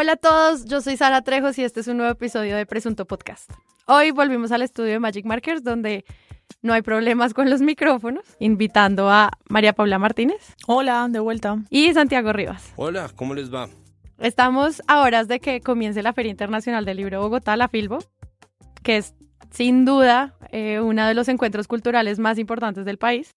Hola a todos, yo soy Sara Trejos y este es un nuevo episodio de Presunto Podcast. Hoy volvimos al estudio de Magic Markers donde no hay problemas con los micrófonos, invitando a María Paula Martínez. Hola, de vuelta. Y Santiago Rivas. Hola, ¿cómo les va? Estamos a horas de que comience la Feria Internacional del Libro Bogotá, la Filbo, que es sin duda eh, uno de los encuentros culturales más importantes del país.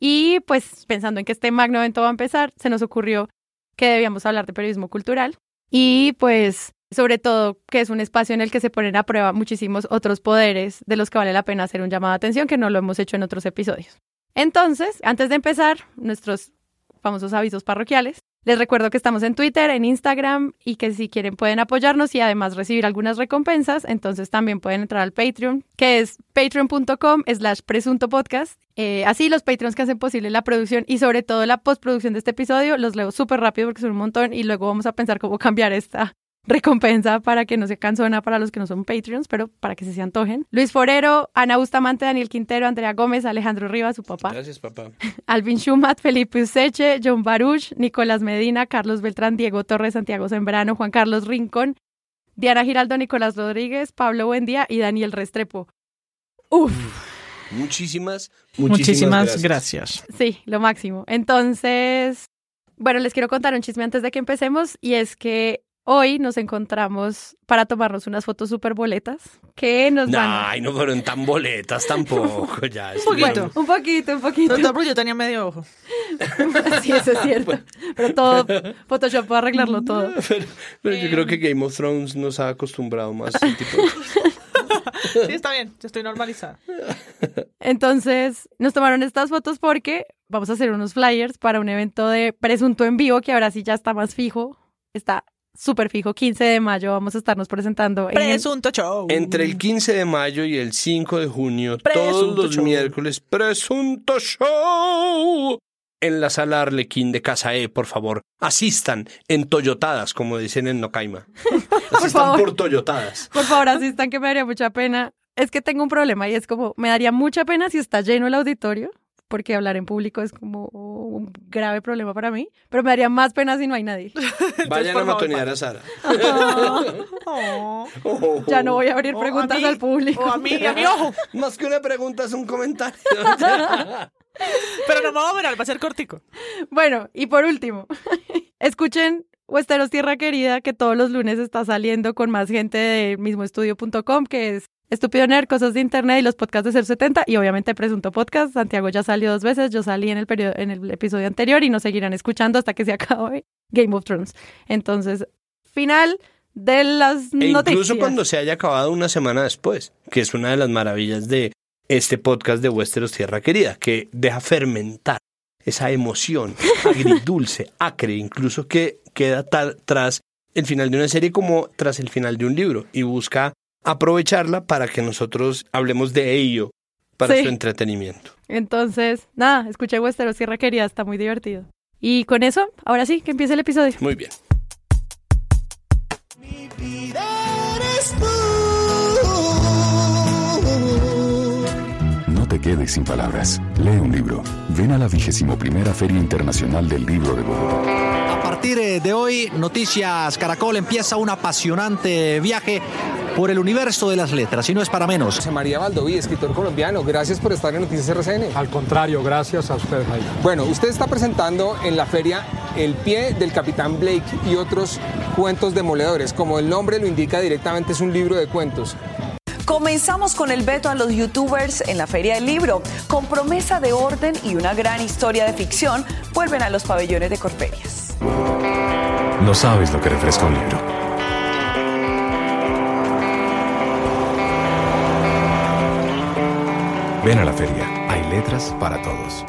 Y pues pensando en que este magno evento va a empezar, se nos ocurrió que debíamos hablar de periodismo cultural y pues sobre todo que es un espacio en el que se ponen a prueba muchísimos otros poderes de los que vale la pena hacer un llamado de atención que no lo hemos hecho en otros episodios. Entonces, antes de empezar, nuestros famosos avisos parroquiales. Les recuerdo que estamos en Twitter, en Instagram y que si quieren pueden apoyarnos y además recibir algunas recompensas, entonces también pueden entrar al Patreon, que es patreon.com slash presunto podcast. Eh, así los Patreons que hacen posible la producción y sobre todo la postproducción de este episodio, los leo súper rápido porque son un montón y luego vamos a pensar cómo cambiar esta recompensa para que no se cansona para los que no son Patreons, pero para que se se antojen. Luis Forero, Ana Bustamante, Daniel Quintero, Andrea Gómez, Alejandro Rivas, su papá. Gracias, papá. Alvin Schumat, Felipe Useche, John Baruch, Nicolás Medina, Carlos Beltrán, Diego Torres, Santiago Sembrano, Juan Carlos Rincón, Diana Giraldo, Nicolás Rodríguez, Pablo Buendía y Daniel Restrepo. Uf. Muchísimas, Muchísimas, muchísimas, gracias. Sí, lo máximo. Entonces, bueno, les quiero contar un chisme antes de que empecemos y es que hoy nos encontramos para tomarnos unas fotos súper boletas que nos van. Ay, no fueron tan boletas tampoco, ya. Un poquito. Un poquito, un poquito. No, pero yo tenía medio ojo. Sí, eso es cierto. Pero todo, Photoshop puede arreglarlo todo. Pero, pero yo creo que Game of Thrones nos ha acostumbrado más a ese tipo de cosas. Sí, está bien, yo estoy normalizada. Entonces, nos tomaron estas fotos porque vamos a hacer unos flyers para un evento de presunto en vivo que ahora sí ya está más fijo. Está súper fijo. 15 de mayo vamos a estarnos presentando. en- Presunto show. Entre el 15 de mayo y el 5 de junio, Presunto todos los show. miércoles, Presunto Show. En la sala Arlequín de Casa E, por favor, asistan en Toyotadas, como dicen en Nocaima. Asistan favor. por Toyotadas. Por favor, asistan que me daría mucha pena. Es que tengo un problema y es como, me daría mucha pena si está lleno el auditorio, porque hablar en público es como un grave problema para mí, pero me daría más pena si no hay nadie. Vayan a matonear a Sara. Oh. Ya no voy a abrir Oh, preguntas a mí, al público. O a mí, a mi ojo. Más que una pregunta es un comentario. Pero no me voy a mirar, va a ser cortico. Bueno, y por último, escuchen Westeros Tierra Querida, que todos los lunes está saliendo con más gente de mismoestudio.com, que es Estúpido Nerd, Cosas de Internet y los podcasts de 070, y obviamente Presunto Podcast. Santiago ya salió dos veces, yo salí en el, periodo, en el episodio anterior y nos seguirán escuchando hasta que se acabe Game of Thrones. Entonces, final de las E noticias. incluso cuando se haya acabado una semana después, que es una de las maravillas de este podcast de Westeros Tierra Querida, que deja fermentar esa emoción agridulce, acre, incluso que queda tal- tras el final de una serie como tras el final de un libro y busca aprovecharla para que nosotros hablemos de ello para Sí. su entretenimiento. Entonces, nada, escuché Westeros Tierra Querida, está muy divertido. Y con eso, ahora sí, que empiece el episodio. Muy bien. No te quedes sin palabras. Lee un libro. Ven a la vigésimo primera Feria Internacional del Libro de Bogotá. A partir eh, de hoy, Noticias Caracol empieza un apasionante viaje por el universo de las letras y no es para menos. José María Valdoví, escritor colombiano, gracias por estar en Noticias RCN. Al contrario, gracias a usted, Jaime. Bueno, usted está presentando en la feria El pie del Capitán Blake y otros cuentos demoledores. Como el nombre lo indica directamente, es un libro de cuentos. Comenzamos con el veto a los youtubers en la Feria del Libro. Con promesa de orden y una gran historia de ficción, vuelven a los pabellones de Corferias. No sabes lo que refresca un libro. Ven a la feria. Hay letras para todos.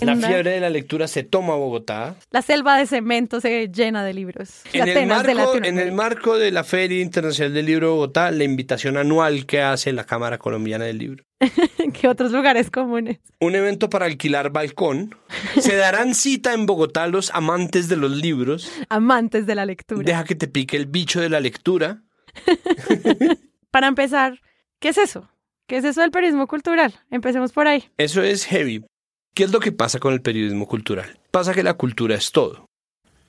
La fiebre de la lectura se toma a Bogotá. La selva de cemento se llena de libros. En el, Atenas de marco, en el marco de la Feria Internacional del Libro de Bogotá, la invitación anual que hace la Cámara Colombiana del Libro. ¿Qué otros lugares comunes? Un evento para alquilar balcón. Se darán cita en Bogotá los amantes de los libros. Amantes de la lectura. Deja que te pique el bicho de la lectura. Para empezar, ¿qué es eso? ¿Qué es eso del periodismo cultural? Empecemos por ahí. Eso es heavy. ¿Qué es lo que pasa con el periodismo cultural? Pasa que la cultura es todo.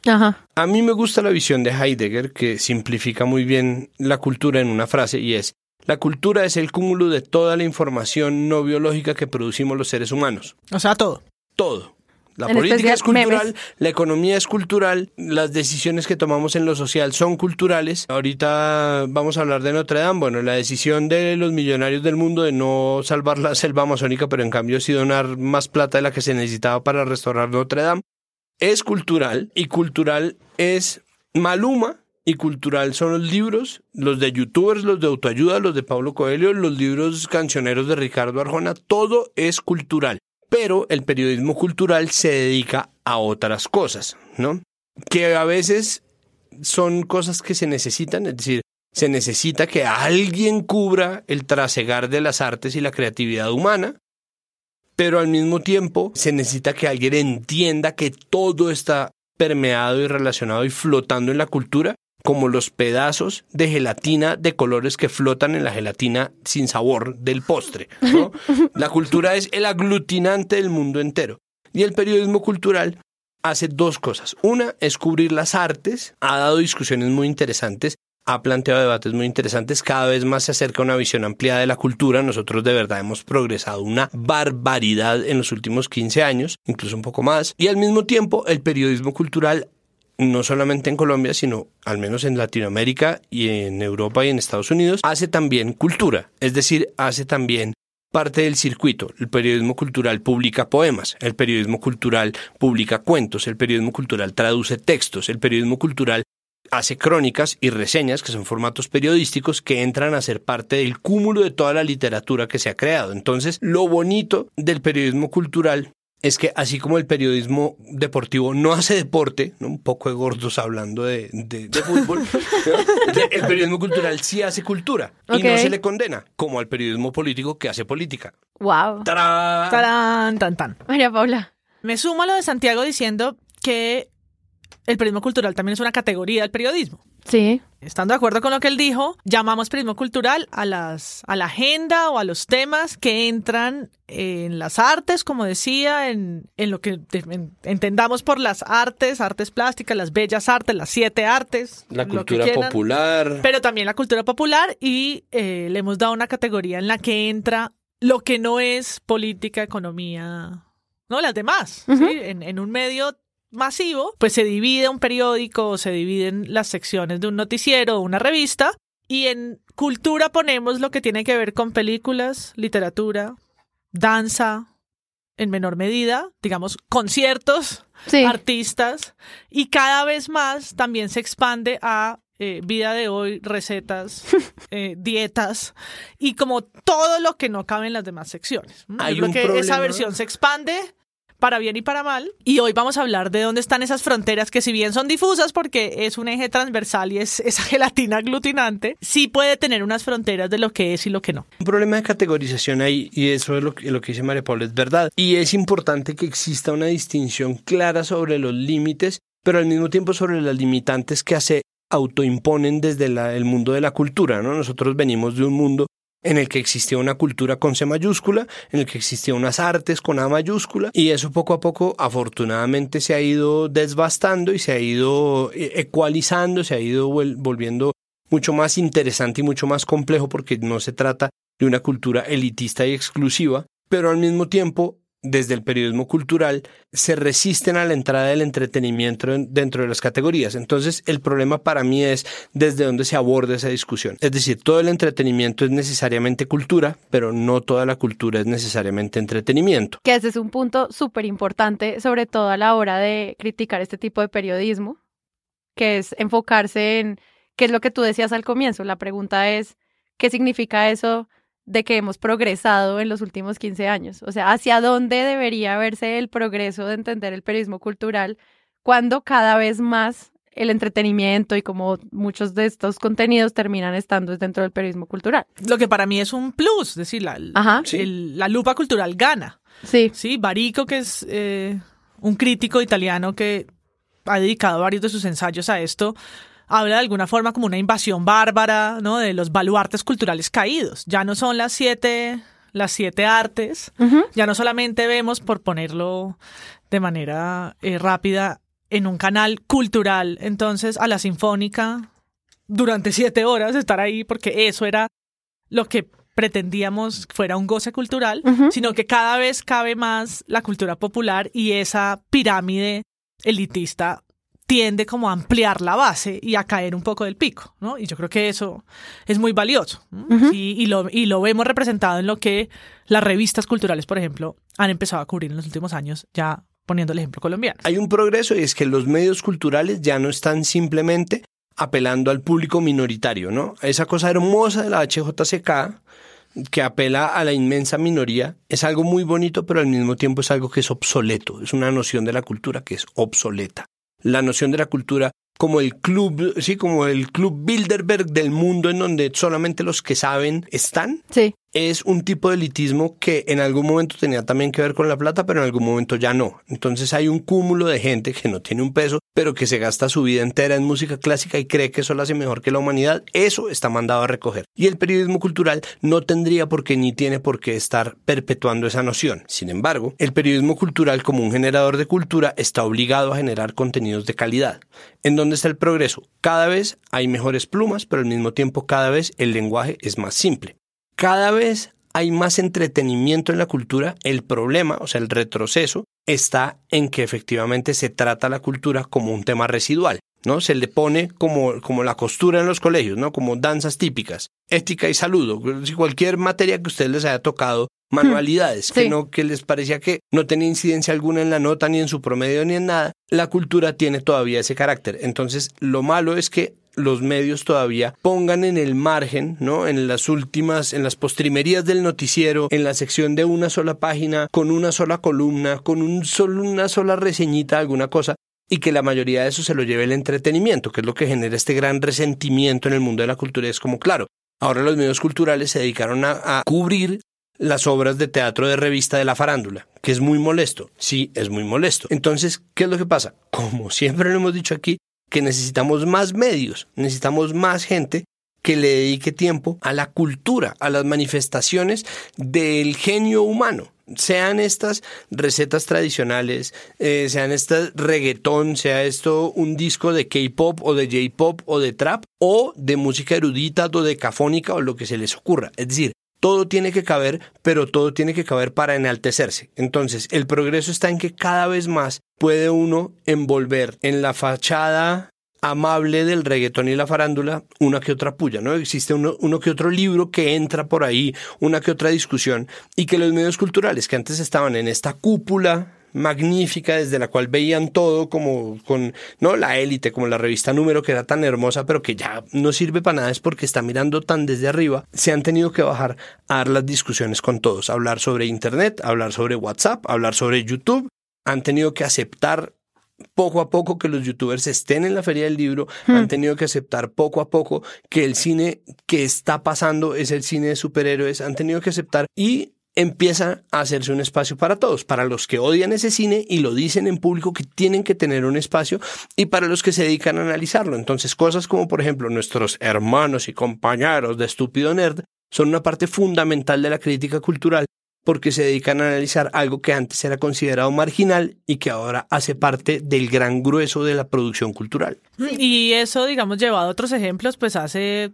Ajá. A mí me gusta la visión de Heidegger que simplifica muy bien la cultura en una frase y es, la cultura es el cúmulo de toda la información no biológica que producimos los seres humanos. O sea, todo. Todo. La En política es cultural, memes. la economía es cultural, las decisiones que tomamos en lo social son culturales. Ahorita vamos a hablar de Notre Dame. Bueno, la decisión de los millonarios del mundo de no salvar la selva amazónica, pero en cambio sí donar más plata de la que se necesitaba para restaurar Notre Dame, es cultural y cultural es Maluma. Y cultural son los libros, los de youtubers, los de autoayuda, los de Pablo Coelho, los libros cancioneros de Ricardo Arjona, todo es cultural pero el periodismo cultural se dedica a otras cosas, ¿no? Que a veces son cosas que se necesitan, es decir, se necesita que alguien cubra el trasegar de las artes y la creatividad humana, pero al mismo tiempo se necesita que alguien entienda que todo está permeado y relacionado y flotando en la cultura como los pedazos de gelatina de colores que flotan en la gelatina sin sabor del postre. ¿no? La cultura es el aglutinante del mundo entero. Y el periodismo cultural hace dos cosas. Una es cubrir las artes, ha dado discusiones muy interesantes, ha planteado debates muy interesantes, cada vez más se acerca a una visión ampliada de la cultura. Nosotros de verdad hemos progresado una barbaridad en los últimos 15 años, incluso un poco más. Y al mismo tiempo, el periodismo cultural no solamente en Colombia, sino al menos en Latinoamérica y en Europa y en Estados Unidos, hace también cultura, es decir, hace también parte del circuito. El periodismo cultural publica poemas, el periodismo cultural publica cuentos, el periodismo cultural traduce textos, el periodismo cultural hace crónicas y reseñas, que son formatos periodísticos que entran a ser parte del cúmulo de toda la literatura que se ha creado. Entonces, lo bonito del periodismo cultural es que así como el periodismo deportivo no hace deporte, ¿no? un poco de gordos hablando de, de- de fútbol, el periodismo cultural sí hace cultura y no se le condena, como al periodismo político que hace política. Wow. ¡Tarán! Tarán, tan, tan. María Paula. Me sumo a lo de Santiago diciendo que el periodismo cultural también es una categoría del periodismo. Sí. Estando de acuerdo con lo que él dijo, llamamos periodismo cultural a, las, a la agenda o a los temas que entran en las artes, como decía, en, en lo que en- entendamos por las artes, artes plásticas, las bellas artes, las siete artes. La cultura quieran. popular. Pero también la cultura popular y eh, le hemos dado una categoría en la que entra lo que no es política, economía, no, las demás. ¿sí? en, en un medio masivo, pues se divide un periódico o se dividen las secciones de un noticiero o una revista y en cultura ponemos lo que tiene que ver con películas, literatura, danza, en menor medida, digamos, conciertos, Sí. artistas y cada vez más también se expande a eh, vida de hoy, recetas, eh, dietas y como todo lo que no cabe en las demás secciones. Yo Hay creo un que esa versión se expande para bien y para mal. Y hoy vamos a hablar de dónde están esas fronteras que si bien son difusas porque es un eje transversal y es esa gelatina aglutinante, sí puede tener unas fronteras de lo que es y lo que no. Un problema de categorización ahí, y eso es lo que, dice María Paula, es verdad. Y es importante que exista una distinción clara sobre los límites, pero al mismo tiempo sobre las limitantes que se autoimponen desde la- el mundo de la cultura. ¿no? Nosotros venimos de un mundo en el que existía una cultura con C mayúscula, en el que existían unas artes con A mayúscula, y eso poco a poco afortunadamente se ha ido desbastando y se ha ido eh, ecualizando, se ha ido volviendo mucho más interesante y mucho más complejo porque no se trata de una cultura elitista y exclusiva, pero al mismo tiempo, desde el periodismo cultural, se resisten a la entrada del entretenimiento en- dentro de las categorías. Entonces, el problema para mí es desde dónde se aborda esa discusión. Es decir, todo el entretenimiento es necesariamente cultura, pero no toda la cultura es necesariamente entretenimiento. Que ese es un punto súper importante, sobre todo a la hora de criticar este tipo de periodismo, que es enfocarse en qué es lo que tú decías al comienzo. La pregunta es, ¿qué significa eso de que hemos progresado en los últimos 15 años? O sea, ¿hacia dónde debería verse el progreso de entender el periodismo cultural cuando cada vez más el entretenimiento y como muchos de estos contenidos terminan estando dentro del periodismo cultural? Lo que para mí es un plus, es decir, la, Ajá. Sí. el- la lupa cultural gana. Sí. Sí, Barico, que es eh, un crítico italiano que ha dedicado varios de sus ensayos a esto, habla de alguna forma como una invasión bárbara, ¿no? De los baluartes culturales caídos. Ya no son las siete, las siete artes, ya no solamente vemos, por ponerlo de manera eh, rápida, en un canal cultural, entonces a la sinfónica durante siete horas estar ahí porque eso era lo que pretendíamos fuera un goce cultural, sino que cada vez cabe más la cultura popular y esa pirámide elitista tiende como a ampliar la base y a caer un poco del pico, ¿no? Y yo creo que eso es muy valioso. y, lo, y lo vemos representado en lo que las revistas culturales, por ejemplo, han empezado a cubrir en los últimos años, ya poniendo el ejemplo colombiano. Hay un progreso y es que los medios culturales ya no están simplemente apelando al público minoritario, ¿no? Esa cosa hermosa de la HJCK que apela a la inmensa minoría es algo muy bonito, pero al mismo tiempo es algo que es obsoleto, es una noción de la cultura que es obsoleta la noción de la cultura como el club, sí, como el club Bilderberg del mundo en donde solamente los que saben están. Sí es un tipo de elitismo que en algún momento tenía también que ver con la plata, pero en algún momento ya no. Entonces hay un cúmulo de gente que no tiene un peso, pero que se gasta su vida entera en música clásica y cree que eso lo hace mejor que la humanidad. Eso está mandado a recoger. Y el periodismo cultural no tendría por qué ni tiene por qué estar perpetuando esa noción. Sin embargo, el periodismo cultural como un generador de cultura está obligado a generar contenidos de calidad. ¿En dónde está el progreso? Cada vez hay mejores plumas, pero al mismo tiempo cada vez el lenguaje es más simple cada vez hay más entretenimiento en la cultura, el problema, o sea, el retroceso, está en que efectivamente se trata la cultura como un tema residual. ¿no? Se le pone como, como la costura en los colegios, ¿no? Como danzas típicas, ética y saludo, cualquier materia que ustedes les haya tocado, manualidades, que no, que les parecía que no tenía incidencia alguna en la nota, ni en su promedio, ni en nada, la cultura tiene todavía ese carácter. Entonces, lo malo es que los medios todavía pongan en el margen, ¿no? En las últimas, en las postrimerías del noticiero, en la sección de una sola página, con una sola columna, con un solo, una sola reseñita, alguna cosa, y que la mayoría de eso se lo lleve el entretenimiento, que es lo que genera este gran resentimiento en el mundo de la cultura. Es como, claro, ahora los medios culturales se dedicaron a, a cubrir las obras de teatro de revista de la farándula, que es muy molesto. Sí, es muy molesto. Entonces, ¿qué es lo que pasa? Como siempre lo hemos dicho aquí, que necesitamos más medios, necesitamos más gente que le dedique tiempo a la cultura, a las manifestaciones del genio humano. Sean estas recetas tradicionales, eh, sean estas reggaetón, sea esto un disco de K-pop o de J-pop o de trap o de música erudita o de cafónica o lo que se les ocurra. Es decir, todo tiene que caber, pero todo tiene que caber para enaltecerse. Entonces, el progreso está en que cada vez más puede uno envolver en la fachada amable del reggaetón y la farándula una que otra puya, ¿no? Existe uno, uno, que otro libro que entra por ahí, una que otra discusión, y que los medios culturales que antes estaban en esta cúpula magnífica desde la cual veían todo como con no la élite como la revista número que era tan hermosa pero que ya no sirve para nada es porque está mirando tan desde arriba. Se han tenido que bajar a dar las discusiones con todos. Hablar sobre internet hablar sobre WhatsApp hablar sobre YouTube. Han tenido que aceptar poco a poco que los youtubers estén en la feria del libro, han tenido que aceptar poco a poco que el cine que está pasando es el cine de superhéroes, han tenido que aceptar y empieza a hacerse un espacio para todos, para los que odian ese cine y lo dicen en público que tienen que tener un espacio y para los que se dedican a analizarlo. Entonces cosas como por ejemplo nuestros hermanos y compañeros de Estúpido Nerd son una parte fundamental de la crítica cultural porque se dedican a analizar algo que antes era considerado marginal y que ahora hace parte del gran grueso de la producción cultural. Y eso, digamos, llevado a otros ejemplos, pues hace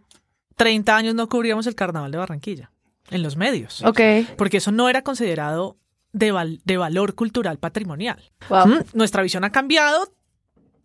30 años no cubríamos el carnaval de Barranquilla en los medios. Ok. Porque eso no era considerado de, de valor cultural patrimonial. Wow. ¿Mm? Nuestra visión ha cambiado.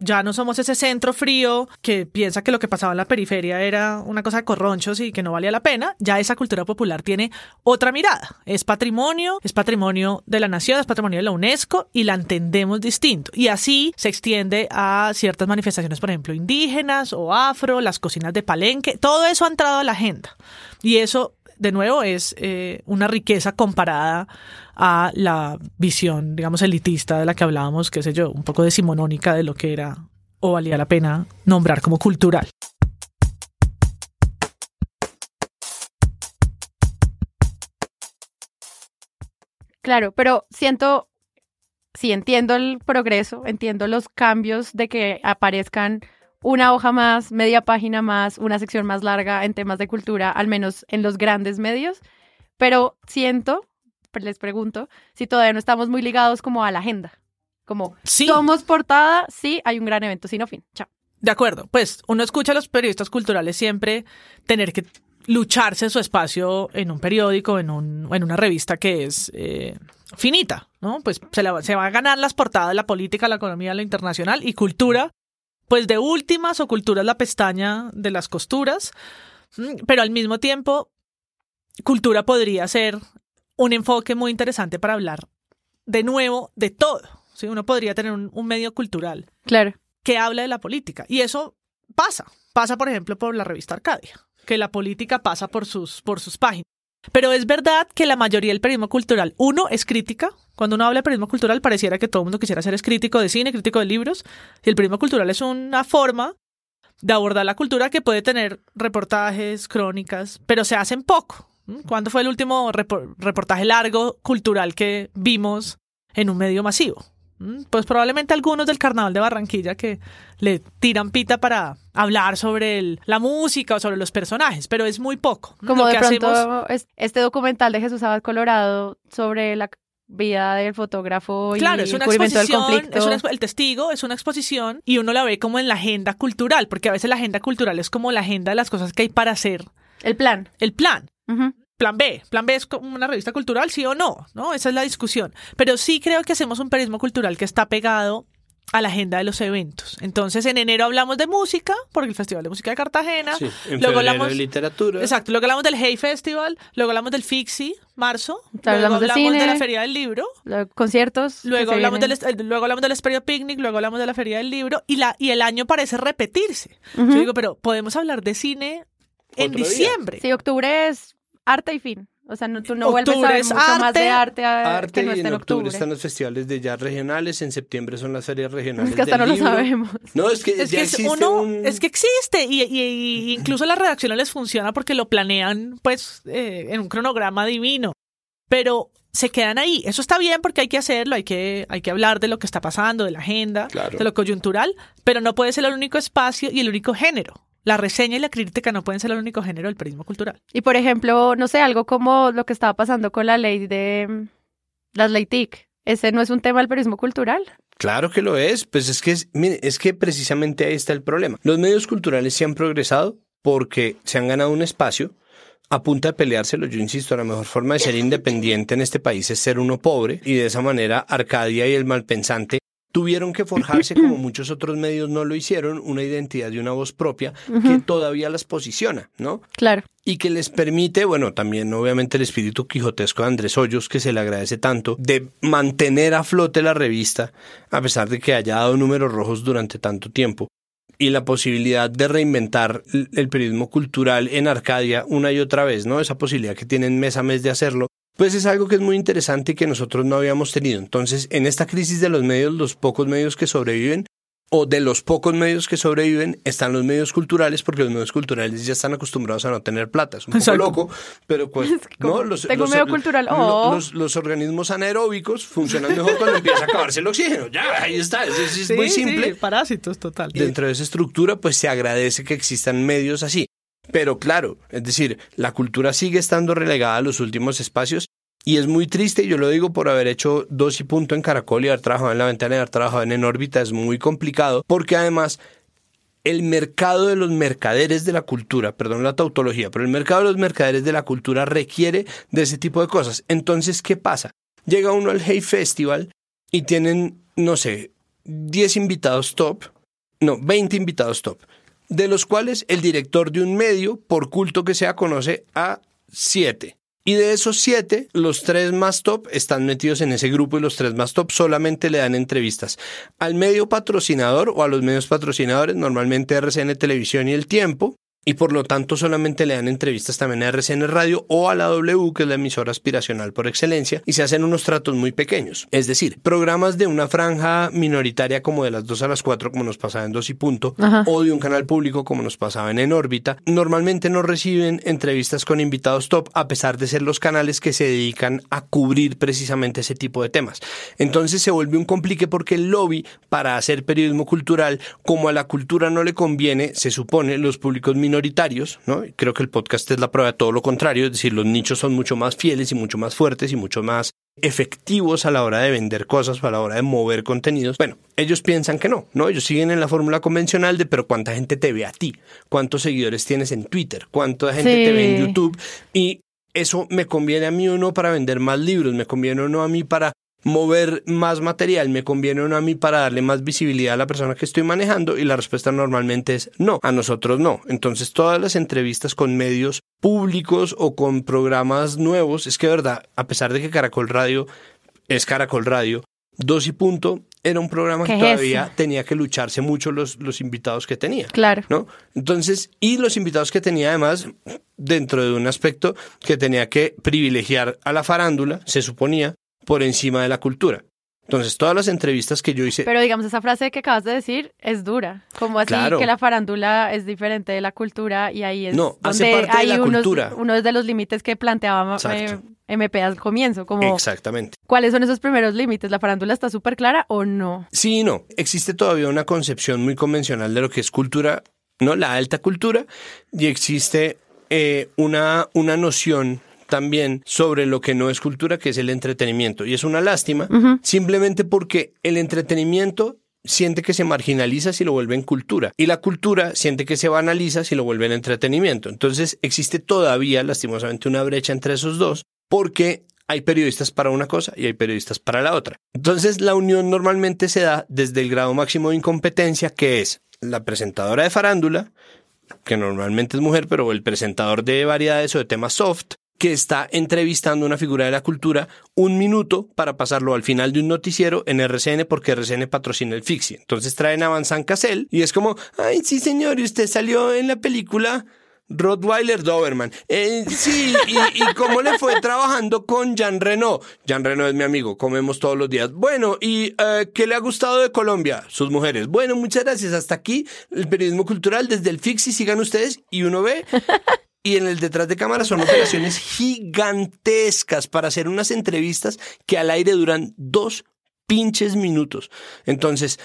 Ya no somos ese centro frío que piensa que lo que pasaba en la periferia era una cosa de corronchos y que no valía la pena. Ya esa cultura popular tiene otra mirada. Es patrimonio, es patrimonio de la nación, es patrimonio de la UNESCO y la entendemos distinto. Y así se extiende a ciertas manifestaciones, por ejemplo, indígenas o afro, las cocinas de palenque. Todo eso ha entrado a la agenda. Y eso de nuevo, es eh, una riqueza comparada a la visión, digamos, elitista de la que hablábamos, qué sé yo, un poco decimonónica de lo que era o valía la pena nombrar como cultural. Claro, pero siento, sí entiendo el progreso, entiendo los cambios de que aparezcan una hoja más, media página más, una sección más larga en temas de cultura, al menos en los grandes medios, pero siento, pues les pregunto, si todavía no estamos muy ligados como a la agenda. Como Sí. somos portada, sí, hay un gran evento, sino fin. Chao. De acuerdo, pues uno escucha a los periodistas culturales siempre tener que lucharse su espacio en un periódico, en, un, en una revista que es eh, finita, ¿no? Pues se, la- se va a ganar las portadas de la política, la economía, la internacional y cultura, pues de últimas o cultura es la pestaña de las costuras, Mm, pero al mismo tiempo, cultura podría ser un enfoque muy interesante para hablar de nuevo de todo. ¿sí? Uno podría tener un- un medio cultural Claro. que habla de la política. Y eso pasa. Pasa, por ejemplo, por la revista Arcadia, que la política pasa por sus, por sus páginas. Pero es verdad que la mayoría del periodismo cultural, uno, es crítica. Cuando uno habla de periodismo cultural, pareciera que todo el mundo quisiera ser crítico de cine, crítico de libros. Y el periodismo cultural es una forma de abordar la cultura que puede tener reportajes, crónicas, pero se hacen poco. ¿Cuándo fue el último repo- reportaje largo cultural que vimos en un medio masivo? ¿Mm? Pues probablemente algunos del Carnaval de Barranquilla que le tiran pita para hablar sobre el- la música o sobre los personajes, pero es muy poco. Como Lo de que pronto hacemos- es- este documental de Jesús Abad Colorado sobre la vida del fotógrafo Claro, y es el una del exposición, conflicto. es una el testigo es una exposición y uno la ve como en la agenda cultural, porque a veces la agenda cultural es como la agenda de las cosas que hay para hacer, El plan. el plan. Plan B. Plan B es como una revista cultural, sí o no, ¿no? Esa es la discusión. Pero sí creo que hacemos un periodismo cultural que está pegado a la agenda de los eventos. Entonces, en enero hablamos de música, porque el Festival de Música de Cartagena. Sí, en luego febrero hablamos de literatura. Exacto, luego hablamos del Hey Festival, luego hablamos del Fixi, marzo, Claro, luego hablamos de hablamos de, cine. la Feria del Libro, Los conciertos. que luego hablamos, del, eh, luego hablamos del Esperio Picnic, luego hablamos de la Feria del Libro y, la, y el año parece repetirse. Yo digo, pero podemos hablar de cine en Otro día. diciembre. Sí, octubre es arte y fin. O sea, no, tú no vuelves a ver mucho más arte, de arte, a- Arte que no y en en octubre octubre. están los festivales de jazz regionales, en septiembre son las ferias regionales. Es que hasta del no lo sabemos. No, es que Es ya que es, existe uno, un... es que existe y, y- y incluso las redacciones les funciona porque lo planean pues eh, en un cronograma divino, pero se quedan ahí. Eso está bien porque hay que hacerlo, hay que, hay que hablar de lo que está pasando, de la agenda, Claro. de lo coyuntural, pero no puede ser el único espacio y el único género. La reseña y la crítica no pueden ser el único género del periodismo cultural. Y por ejemplo, no sé, algo como lo que estaba pasando con la ley de mm, las ley TIC. Ese no es un tema del periodismo cultural. Claro que lo es, pues es que es, mire, es que precisamente ahí está el problema. Los medios culturales se han progresado porque se han ganado un espacio a punta de peleárselo. Yo insisto, la mejor forma de ser independiente en este país es ser uno pobre y de esa manera Arcadia y el malpensante tuvieron que forjarse, como muchos otros medios no lo hicieron, una identidad y una voz propia que todavía las posiciona, ¿no? Claro. y que les permite, bueno, también obviamente el espíritu quijotesco de Andrés Hoyos, que se le agradece tanto, de mantener a flote la revista, a pesar de que haya dado números rojos durante tanto tiempo, y la posibilidad de reinventar el el periodismo cultural en Arcadia una y otra vez, ¿no? Esa posibilidad que tienen mes a mes de hacerlo, pues es algo que es muy interesante y que nosotros no habíamos tenido. Entonces, en esta crisis de los medios, los pocos medios que sobreviven, o de los pocos medios que sobreviven están los medios culturales porque los medios culturales ya están acostumbrados a no tener plata. Es un poco loco, pero pues no, los, tengo un los- medio cultural, oh. los, los organismos anaeróbicos funcionan mejor cuando empieza a acabarse el oxígeno. Ya, ahí está, es, es- muy simple. sí, parásitos, total. Dentro de esa estructura, pues se agradece que existan medios así. Pero claro, es decir, la cultura sigue estando relegada a los últimos espacios y es muy triste, yo lo digo por haber hecho dos y punto en Caracol y haber trabajado en la ventana y haber trabajado en, en órbita, es muy complicado porque además el mercado de los mercaderes de la cultura, perdón la tautología, pero el mercado de los mercaderes de la cultura requiere de ese tipo de cosas. Entonces, ¿qué pasa? Llega uno al Hey Festival y tienen, no sé, 10 invitados top, no, 20 invitados top, de los cuales el director de un medio, por culto que sea, conoce a 7. Y de esos siete, los tres más top están metidos en ese grupo y los tres más top solamente le dan entrevistas al medio patrocinador o a los medios patrocinadores, normalmente RCN Televisión y El Tiempo, y por lo tanto solamente le dan entrevistas también a RCN Radio o a la W, que es la emisora aspiracional por excelencia, y se hacen unos tratos muy pequeños. Es decir, programas de una franja minoritaria como de las 2 a las 4, como nos pasaba en 2 y punto, Ajá. o de un canal público como nos pasaba en En órbita, normalmente no reciben entrevistas con invitados top, a pesar de ser los canales que se dedican a cubrir precisamente ese tipo de temas. Entonces se vuelve un complique porque el lobby para hacer periodismo cultural, como a la cultura no le conviene, se supone, los públicos minoritarios, ¿no? Creo que el podcast es la prueba de todo lo contrario, es decir, los nichos son mucho más fieles y mucho más fuertes y mucho más efectivos a la hora de vender cosas o a la hora de mover contenidos. Bueno, ellos piensan que no, ¿no? Ellos siguen en la fórmula convencional de pero cuánta gente te ve a ti, cuántos seguidores tienes en Twitter, cuánta gente te ve en. YouTube y eso me conviene a mí o no para vender más libros, me conviene o no a mí para mover más material, me conviene o no a mí para darle más visibilidad a la persona que estoy manejando y la respuesta normalmente es no, a nosotros no. Entonces todas las entrevistas con medios públicos o con programas nuevos, es que verdad, a pesar de que Caracol Radio es Caracol Radio, Dos y Punto era un programa que ¿Qué es todavía tenía que lucharse mucho los, los invitados que tenía. Claro. ¿no? Entonces, y los invitados que tenía además, dentro de un aspecto que tenía que privilegiar a la farándula, se suponía, por encima de la cultura. Entonces, todas las entrevistas que yo hice, Pero digamos, esa frase que acabas de decir es dura. Como así Claro. que la farándula es diferente de la cultura y ahí es No, hace donde parte de hay la unos, cultura. uno de los límites que planteaba eh. MP al comienzo. Como, exactamente. ¿cuáles son esos primeros límites? ¿La farándula está súper clara o no? Sí y no. Existe todavía una concepción muy convencional de lo que es cultura, ¿no? La alta cultura, y existe eh, una, una noción también sobre lo que no es cultura, que es el entretenimiento. Y es una lástima, simplemente porque el entretenimiento siente que se marginaliza si lo vuelve en cultura y la cultura siente que se banaliza si lo vuelve en entretenimiento. Entonces existe todavía lastimosamente una brecha entre esos dos porque hay periodistas para una cosa y hay periodistas para la otra. Entonces la unión normalmente se da desde el grado máximo de incompetencia que es la presentadora de farándula, que normalmente es mujer, pero el presentador de variedades o de temas soft, que está entrevistando una figura de la cultura un minuto para pasarlo al final de un noticiero en RCN porque RCN patrocina el Fixie. Entonces traen a Vincent Cassel y es como, ay, sí señor, y usted salió en la película Rottweiler Doberman. Eh, sí, y, cómo le fue trabajando con Jean Reno. Jean Reno es mi amigo, comemos todos los días. Bueno, ¿y eh, qué le ha gustado de Colombia? Sus mujeres. Bueno, muchas gracias. Hasta aquí el periodismo cultural desde el Fixie. Sigan ustedes y uno ve y en el detrás de cámara son operaciones gigantescas para hacer unas entrevistas que al aire duran dos pinches minutos. Entonces,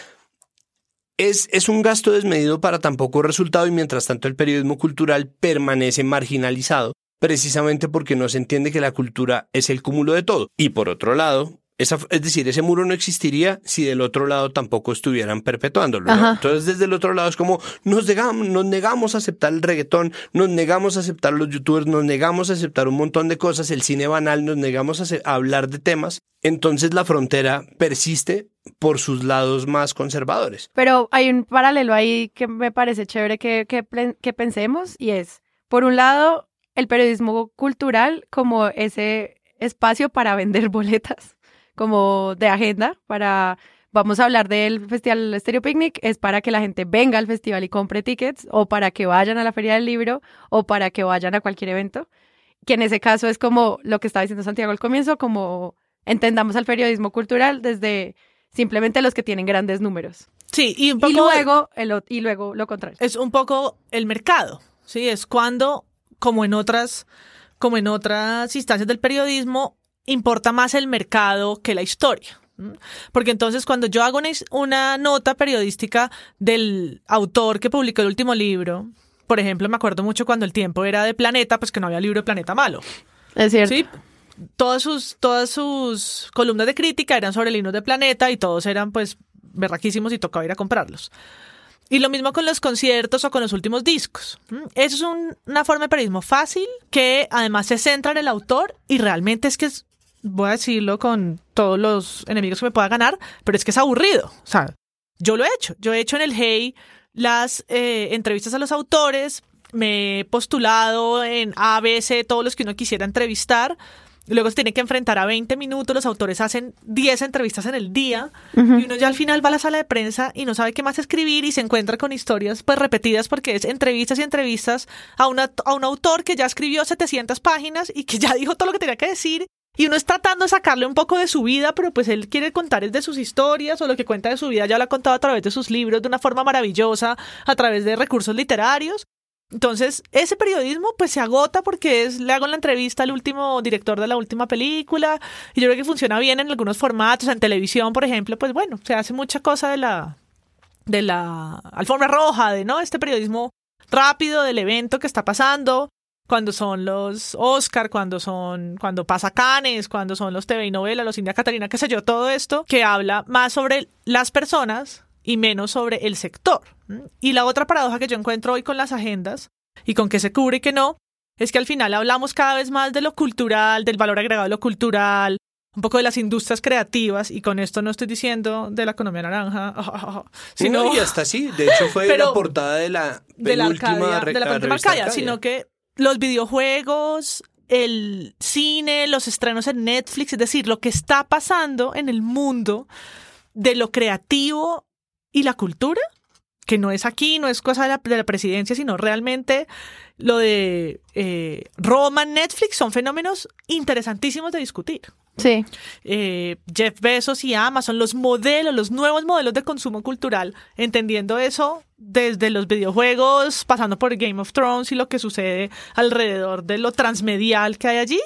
es, es un gasto desmedido para tan poco resultado y mientras tanto el periodismo cultural permanece marginalizado precisamente porque no se entiende que la cultura es el cúmulo de todo. Y por otro lado, esa, es decir, ese muro no existiría si del otro lado tampoco estuvieran perpetuándolo. Entonces, desde el otro lado es como nos negamos, nos negamos a aceptar el reggaetón, nos negamos a aceptar los youtubers, nos negamos a aceptar un montón de cosas, el cine banal, nos negamos a, hablar de temas. Entonces, la frontera persiste por sus lados más conservadores. Pero hay un paralelo ahí que me parece chévere que, que, plen- que pensemos y es, por un lado, el periodismo cultural como ese espacio para vender boletas, como de agenda, para, vamos a hablar del Festival Stereo Picnic, es para que la gente venga al festival y compre tickets, o para que vayan a la Feria del Libro, o para que vayan a cualquier evento, que en ese caso es como lo que estaba diciendo Santiago al comienzo, como entendamos al periodismo cultural desde simplemente los que tienen grandes números. Sí, y un poco Y luego, el, y luego lo contrario. es un poco el mercado, ¿sí? Es cuando, como en otras, como en otras instancias del periodismo, importa más el mercado que la historia. Porque entonces cuando yo hago una, nota periodística del autor que publicó el último libro, por ejemplo, me acuerdo mucho cuando el tiempo era de Planeta, pues que no había libro de Planeta malo. Es cierto. Sí, todas sus, todas sus columnas de crítica eran sobre libros de Planeta y todos eran pues berraquísimos y tocaba ir a comprarlos. Y lo mismo con los conciertos o con los últimos discos. Eso es un- una forma de periodismo fácil que además se centra en el autor y realmente es que es, voy a decirlo con todos los enemigos que me pueda ganar, pero es que es aburrido. O sea, yo lo he hecho. Yo he hecho en el Hey las eh, entrevistas a los autores, me he postulado en ABC, todos los que uno quisiera entrevistar. Luego se tiene que enfrentar a 20 minutos, los autores hacen 10 entrevistas en el día y uno ya al final va a la sala de prensa y no sabe qué más escribir y se encuentra con historias pues repetidas porque es entrevistas y entrevistas a, una, a un autor que ya escribió 700 páginas y que ya dijo todo lo que tenía que decir y uno está tratando de sacarle un poco de su vida, pero pues él quiere contar es de sus historias o lo que cuenta de su vida ya lo ha contado a través de sus libros de una forma maravillosa, a través de recursos literarios. Entonces, ese periodismo pues se agota porque es, le hago la entrevista al último director de la última película y yo creo que funciona bien en algunos formatos, en televisión, por ejemplo, pues bueno, se hace mucha cosa de la de la alfombra roja, de no este periodismo rápido del evento que está pasando, cuando son los Oscar, cuando son, cuando pasa Canes, cuando son los TV y novelas, los India Catarina, qué sé yo, todo esto que habla más sobre las personas y menos sobre el sector. Y la otra paradoja que yo encuentro hoy con las agendas y con qué se cubre y qué no, es que al final hablamos cada vez más de lo cultural, del valor agregado de lo cultural, un poco de las industrias creativas, y con esto no estoy diciendo de la economía naranja, sino... No, y hasta sí, de hecho fue la portada de la de la, Arcadia, de la penúltima Arcadia, sino que los videojuegos, el cine, los estrenos en Netflix, es decir, lo que está pasando en el mundo de lo creativo y la cultura, que no es aquí, no es cosa de la, de la presidencia, sino realmente lo de eh, Roma Netflix son fenómenos interesantísimos de discutir. Sí. Eh, Jeff Bezos y Amazon, los modelos, los nuevos modelos de consumo cultural, entendiendo eso desde los videojuegos, pasando por Game of Thrones y lo que sucede alrededor de lo transmedial que hay allí,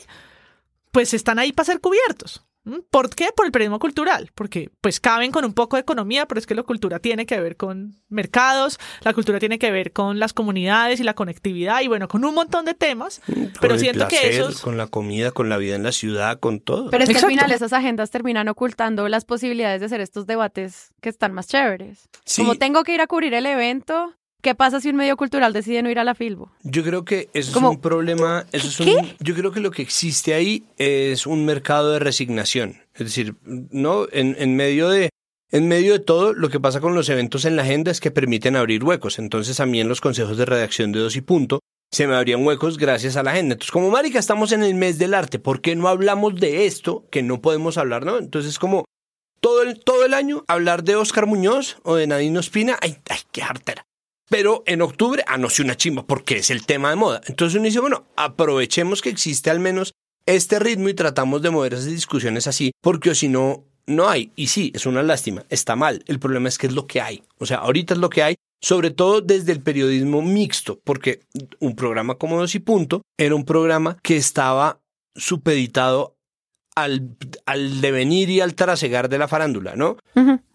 pues están ahí para ser cubiertos. ¿Mm? ¿Por qué? Por el periodismo cultural, porque pues caben con un poco de economía, pero es que la cultura tiene que ver con mercados, la cultura tiene que ver con las comunidades y la conectividad y bueno, con un montón de temas, pero siento que eso con la comida, con la vida en la ciudad, con todo. Pero es que al final esas agendas terminan ocultando las posibilidades de hacer estos debates que están más chéveres. Como tengo que ir a cubrir el evento, ¿Qué pasa si un medio cultural decide no ir a la Filbo? Yo creo que eso es un problema. Eso es un, yo creo que lo que existe ahí es un mercado de resignación. Es decir, no en, en medio de en medio de todo, lo que pasa con los eventos en la agenda es que permiten abrir huecos. Entonces, a mí en los consejos de redacción de Dos y Punto se me abrían huecos gracias a la agenda. Entonces, como marica, estamos en el mes del arte, ¿por qué no hablamos de esto que no podemos hablar, no? Entonces, como todo el, todo el año hablar de Oscar Muñoz o de Nadine Ospina, ay, ay, qué hartera. Pero en octubre, ah, no sé, una chimba, porque es el tema de moda. Entonces uno dice, bueno, aprovechemos que existe al menos este ritmo y tratamos de mover esas discusiones así, porque si no, no hay. Y sí, es una lástima, está mal. El problema es que es lo que hay. O sea, ahorita es lo que hay, sobre todo desde el periodismo mixto, porque un programa como Dos y Punto era un programa que estaba supeditado al, al devenir y al trasegar de la farándula, ¿no?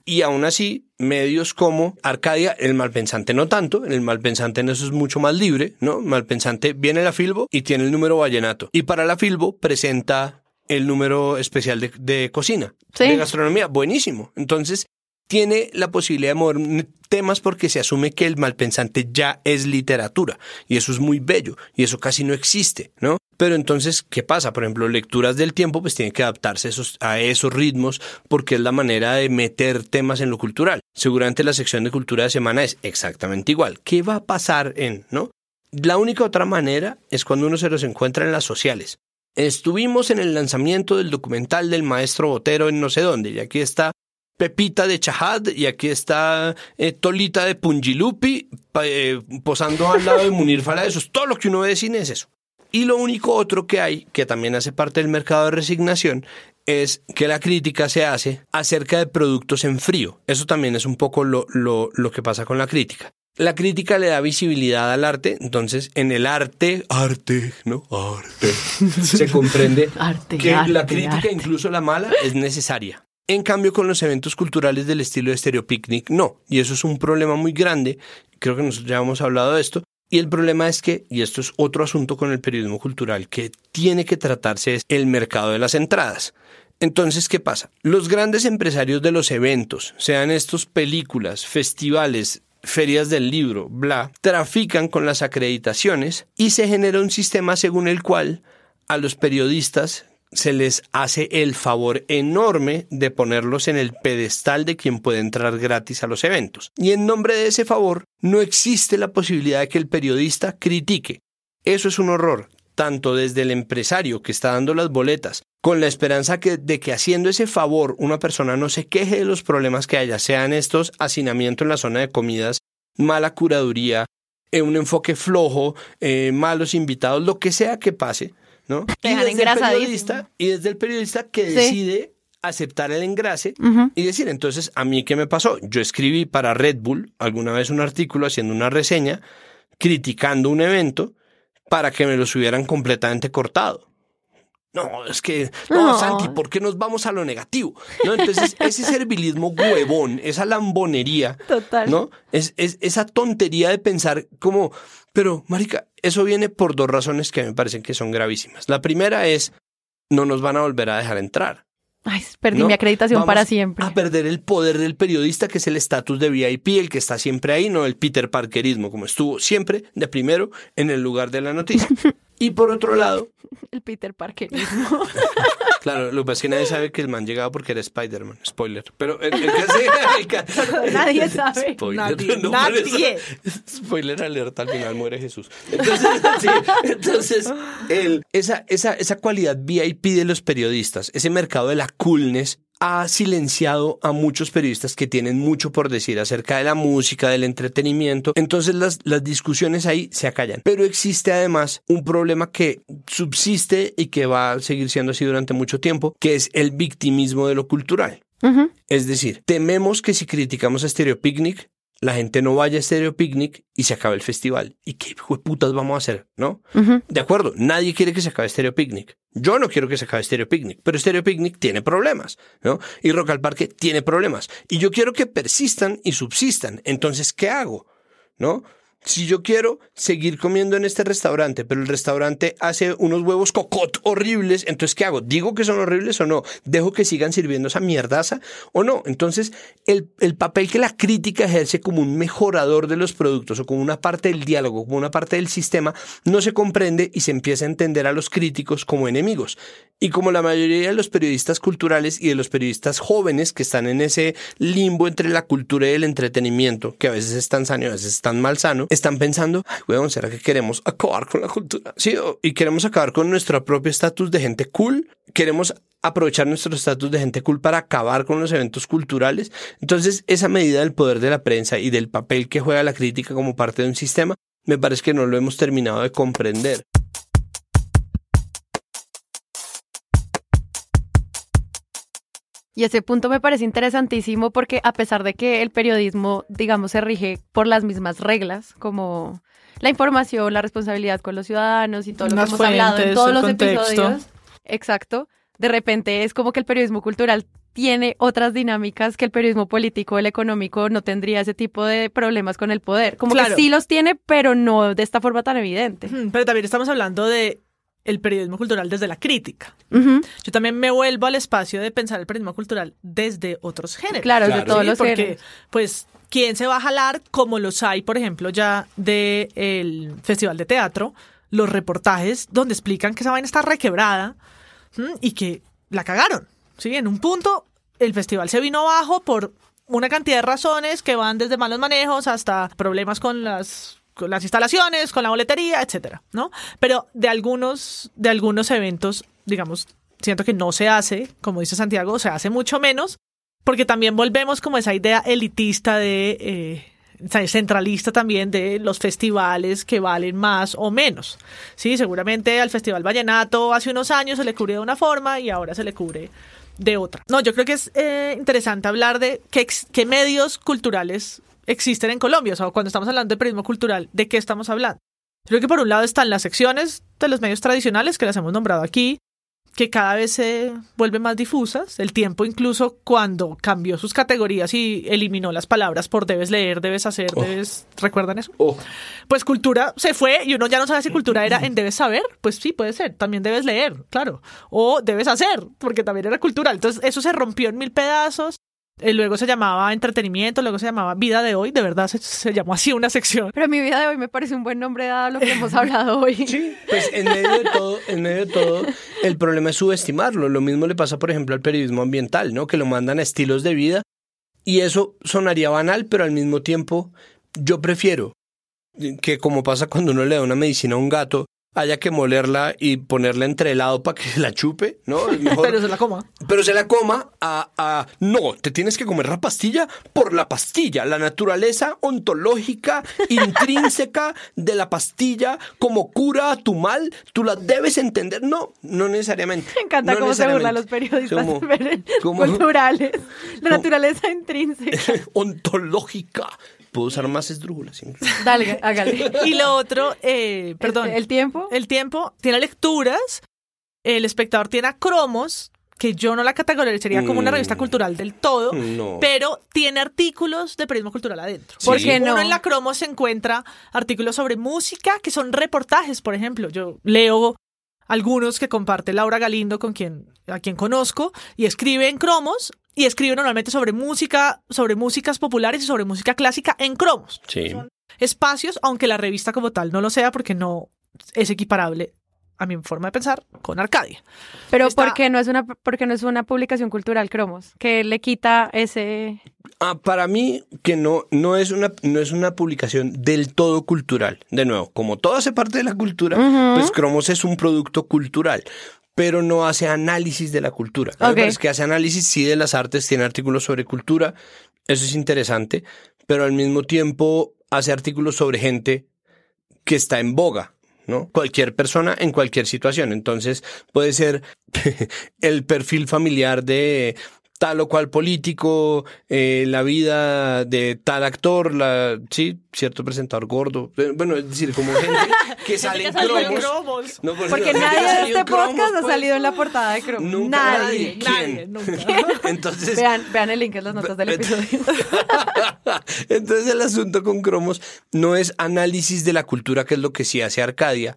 Y aún así, medios como Arcadia, el malpensante no tanto, el malpensante en eso es mucho más libre, ¿no? Malpensante viene la Filbo y tiene el número vallenato. Y para la Filbo presenta el número especial de, de cocina, de gastronomía, buenísimo. Entonces, tiene la posibilidad de mover temas porque se asume que el malpensante ya es literatura y eso es muy bello y eso casi no existe, ¿no? Pero entonces, ¿qué pasa? Por ejemplo, lecturas del tiempo pues tienen que adaptarse esos, a esos ritmos porque es la manera de meter temas en lo cultural. Seguramente la sección de cultura de semana es exactamente igual. ¿Qué va a pasar en, no? La única otra manera es cuando uno se los encuentra en las sociales. Estuvimos en el lanzamiento del documental del maestro Botero en no sé dónde y aquí está Pepita de Chajad y aquí está eh, Tolita de Pungilupi eh, posando al lado de Munir Fala. Eso es todo lo que uno ve de cine es eso. Y lo único otro que hay, que también hace parte del mercado de resignación, es que la crítica se hace acerca de productos en frío. Eso también es un poco lo, lo, lo que pasa con la crítica. La crítica le da visibilidad al arte, entonces en el arte, arte, ¿no? Arte, se comprende que la crítica, incluso la mala, es necesaria. En cambio, con los eventos culturales del estilo de Stereo Picnic, no. Y eso es un problema muy grande. Creo que nosotros ya hemos hablado de esto. Y el problema es que, y esto es otro asunto con el periodismo cultural que tiene que tratarse, es el mercado de las entradas. Entonces, ¿qué pasa? Los grandes empresarios de los eventos, sean estos películas, festivales, ferias del libro, bla, trafican con las acreditaciones y se genera un sistema según el cual a los periodistas se les hace el favor enorme de ponerlos en el pedestal de quien puede entrar gratis a los eventos. Y en nombre de ese favor, no existe la posibilidad de que el periodista critique. Eso es un horror, tanto desde el empresario que está dando las boletas, con la esperanza de que haciendo ese favor una persona no se queje de los problemas que haya, sean estos hacinamiento en la zona de comidas, mala curaduría, eh, un enfoque flojo, eh, malos invitados, lo que sea que pase, ¿no? y, desde el periodista, y desde el periodista que decide aceptar el engrase y decir, entonces, ¿a mí qué me pasó? Yo escribí para Red Bull alguna vez un artículo haciendo una reseña criticando un evento para que me lo hubieran completamente cortado. No, es que, no, No. Santi, ¿por qué nos vamos a lo negativo? ¿No? Entonces, ese servilismo huevón, esa lambonería, Total. ¿no? Es, es esa tontería de pensar como, pero, marica, eso viene por dos razones que me parecen que son gravísimas. La primera es, no nos van a volver a dejar entrar. Ay, perdí ¿no? mi acreditación Vamos para siempre. A perder el poder del periodista, que es el estatus de VIP, el que está siempre ahí, no el Peter Parkerismo, como estuvo siempre de primero en el lugar de la noticia. Y por otro lado, El Peter Parkerismo. claro, lo que pasa es que nadie sabe que el man llegaba porque era Spider-Man, spoiler. Pero el, el que hace- el que- Nadie sabe. Spoiler, Nadie, no, nadie. por eso- spoiler alerta, al final muere Jesús. Entonces, sí, entonces el- esa, esa, esa cualidad VIP de los periodistas, ese mercado de la coolness, ha silenciado a muchos periodistas que tienen mucho por decir acerca de la música, del entretenimiento. Entonces las, las discusiones ahí se acallan. Pero existe además un problema que subsiste y que va a seguir siendo así durante mucho tiempo, que es el victimismo de lo cultural. Es decir, tememos que si criticamos a Stereo Picnic, la gente no vaya a Stereo Picnic y se acabe el festival. ¿Y qué putas vamos a hacer? ¿No? De acuerdo, nadie quiere que se acabe Stereo Picnic. Yo no quiero que se acabe Stereo Picnic, pero Stereo Picnic tiene problemas, ¿no? Y Rock al Parque tiene problemas. Y yo quiero que persistan y subsistan. Entonces, ¿qué hago? ¿No? Si yo quiero seguir comiendo en este restaurante, pero el restaurante hace unos huevos cocot horribles, entonces ¿qué hago? ¿Digo que son horribles o no? ¿Dejo que sigan sirviendo esa mierdaza o no? Entonces, el, el papel que la crítica ejerce como un mejorador de los productos o como una parte del diálogo, como una parte del sistema, no se comprende y se empieza a entender a los críticos como enemigos. Y como la mayoría de los periodistas culturales y de los periodistas jóvenes que están en ese limbo entre la cultura y el entretenimiento, que a veces es tan y a veces es tan mal sano, están pensando, ay, weón, ¿será que queremos acabar con la cultura? Sí, y queremos acabar con nuestro propio estatus de gente cool. Queremos aprovechar nuestro estatus de gente cool para acabar con los eventos culturales. Entonces, esa medida del poder de la prensa y del papel que juega la crítica como parte de un sistema, me parece que no lo hemos terminado de comprender. Y ese punto me parece interesantísimo porque a pesar de que el periodismo, digamos, se rige por las mismas reglas, como la información, la responsabilidad con los ciudadanos y todo lo Las que hemos hablado en todos los contexto. episodios. Exacto. De repente es como que el periodismo cultural tiene otras dinámicas que el periodismo político, el económico, no tendría ese tipo de problemas con el poder. Como Claro. que sí los tiene, pero no de esta forma tan evidente. Pero también estamos hablando de el periodismo cultural desde la crítica. Ujú. Yo también me vuelvo al espacio de pensar el periodismo cultural desde otros géneros. Claro, de Claro. todos Sí, los porque, géneros. pues, ¿quién se va a jalar? Como los hay, por ejemplo, ya del Festival de Teatro, los reportajes donde explican que esa vaina está requebrada y que la cagaron. ¿sí? En un punto, el festival se vino abajo por una cantidad de razones que van desde malos manejos hasta problemas con las con las instalaciones, con la boletería, etcétera, ¿no? Pero de algunos de algunos eventos, digamos, siento que no se hace, como dice Santiago, se hace mucho menos, porque también volvemos como esa idea elitista de eh, centralista también de los festivales que valen más o menos. Sí, seguramente al Festival Vallenato hace unos años se le cubrió de una forma y ahora se le cubre de otra. No, yo creo que es eh, interesante hablar de qué, qué medios culturales existen en Colombia. O sea, cuando estamos hablando de periodismo cultural, ¿de qué estamos hablando? Creo que por un lado están las secciones de los medios tradicionales que las hemos nombrado aquí, que cada vez se vuelven más difusas. El tiempo incluso cuando cambió sus categorías y eliminó las palabras por debes leer, debes hacer, Oh. debes... ¿Recuerdan eso? Oh, Pues cultura se fue y uno ya no sabe si cultura era en debes saber. Pues sí, puede ser. También debes leer, claro. O debes hacer, porque también era cultura. Entonces eso se rompió en mil pedazos. Eh, luego se llamaba entretenimiento, luego se llamaba vida de hoy. De verdad se, se llamó así una sección. Pero mi vida de hoy me parece un buen nombre dado a lo que hemos hablado hoy. Sí, pues en medio de todo, en medio de todo, el problema es subestimarlo. Lo mismo le pasa, por ejemplo, al periodismo ambiental, ¿no? Que lo mandan a estilos de vida y eso sonaría banal, pero al mismo tiempo yo prefiero que como pasa cuando uno le da una medicina a un gato, haya que molerla y ponerla entre helado para que se la chupe, ¿no? Mejor- Pero se la coma. pero se la coma a, a- No, te tienes que comer la pastilla por la pastilla. La naturaleza ontológica, intrínseca de la pastilla, como cura a tu mal, tú la debes entender. No, no necesariamente. Me encanta No cómo se burlan los periodistas Como- como- culturales. La como- naturaleza intrínseca. ontológica. Puedo usar más esdrújulas. Dale, hágale. Y lo otro, eh, perdón. ¿El tiempo? El tiempo tiene lecturas el espectador tiene a Cromos, que yo no la categorizaría como una Mm. revista cultural del todo, No. pero tiene artículos de periodismo cultural adentro. Sí. ¿Por qué Uno no? en la Cromos se encuentra artículos sobre música, que son reportajes, por ejemplo. Yo leo algunos que comparte Laura Galindo, con quien, a quien conozco, y escribe en cromos, y escribe normalmente sobre música, sobre músicas populares y sobre música clásica en cromos. Sí. Espacios, aunque la revista como tal no lo sea, porque no es equiparable a mi forma de pensar con Arcadia. Pero Está- ¿por qué no es una porque no es una publicación cultural Cromos? Que le quita ese Ah, para mí que no, no, es una, no es una publicación del todo cultural. De nuevo, como todo hace parte de la cultura, pues Cromos es un producto cultural, pero no hace análisis de la cultura. A mí Ok. me parece que hace análisis sí de las artes, tiene artículos sobre cultura, eso es interesante, pero al mismo tiempo hace artículos sobre gente que está en boga. ¿no? Cualquier persona en cualquier situación. Entonces puede ser el perfil familiar de tal o cual político, eh, la vida de tal actor, la, sí, cierto presentador gordo. Eh, Bueno, es decir, como gente que sale en cromos. cromos. No, por porque nadie de este cromos, podcast ha pues. salido en la portada de Cromos. Nunca nadie. nadie. ¿Quién? Nadie, nunca. Entonces, Vean, vean el link en las notas del episodio. Entonces el asunto con cromos no es análisis de la cultura, que es lo que sí hace Arcadia,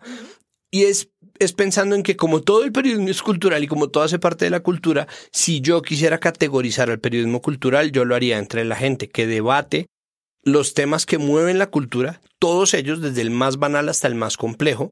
y es, es pensando en que como todo el periodismo es cultural y como todo hace parte de la cultura, si yo quisiera categorizar el periodismo cultural, yo lo haría entre la gente que debate los temas que mueven la cultura, todos ellos, desde el más banal hasta el más complejo,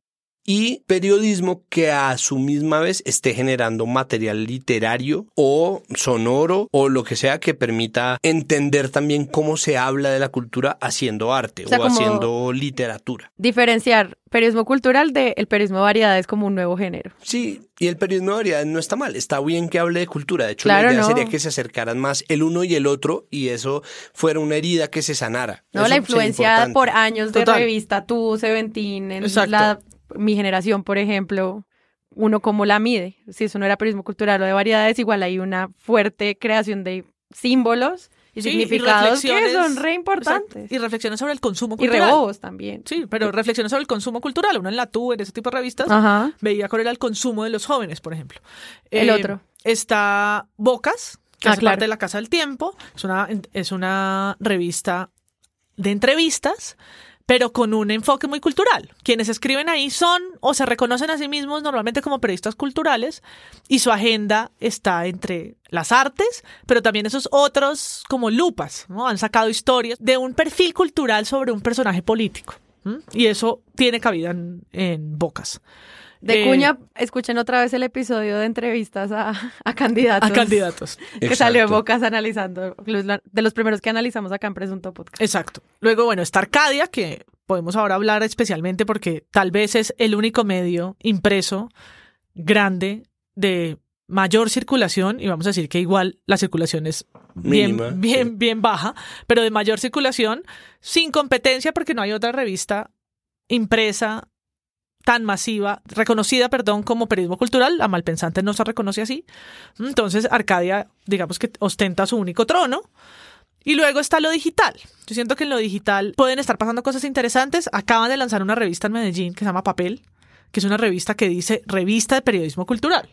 y periodismo que a su misma vez esté generando material literario o sonoro o lo que sea que permita entender también cómo se habla de la cultura haciendo arte O sea, o, como- haciendo literatura. Diferenciar periodismo cultural del periodismo de variedades como un nuevo género. Sí, y el periodismo de variedades no está mal, está bien que hable de cultura. De hecho, Claro, la idea no. sería que se acercaran más el uno y el otro y eso fuera una herida que se sanara. ¿no? Eso la influencia por años de Total. revista Tú, Seventeen, en Exacto. la, mi generación, por ejemplo, uno cómo la mide. Si eso no era periodismo cultural o de variedades, igual hay una fuerte creación de símbolos y Sí, y significados que son re importantes. Y reflexiones sobre el consumo Y cultural. rebobos también. Sí, pero reflexiones sobre el consumo cultural. Uno en la TU, en ese tipo de revistas, Ajá. veía cuál era el consumo de los jóvenes, por ejemplo. El Eh, otro. Está Bocas, que Ah, hace claro. parte de la Casa del Tiempo. Es una, es una revista de entrevistas, pero con un enfoque muy cultural. Quienes escriben ahí son o se reconocen a sí mismos normalmente como periodistas culturales y su agenda está entre las artes, pero también esos otros como lupas, ¿no? Han sacado historias de un perfil cultural sobre un personaje político. ¿m? Y eso tiene cabida en, en Bocas. De Eh, Cuña, escuchen otra vez el episodio de entrevistas a, a candidatos. A candidatos. Que salió de Exacto. Bocas analizando, de los primeros que analizamos acá en Presunto Podcast. Exacto. Luego, bueno, está Arcadia, que podemos ahora hablar especialmente porque tal vez es el único medio impreso grande de mayor circulación, y vamos a decir que igual la circulación es bien, Mínima, bien, sí. bien baja, pero de mayor circulación, sin competencia, porque no hay otra revista impresa tan masiva, reconocida, perdón, como periodismo cultural, la Malpensante no se reconoce así. Entonces, Arcadia, digamos que ostenta su único trono. Y luego está lo digital. Yo siento que en lo digital pueden estar pasando cosas interesantes. Acaban de lanzar una revista en Medellín que se llama Papel, que es una revista que dice Revista de Periodismo Cultural.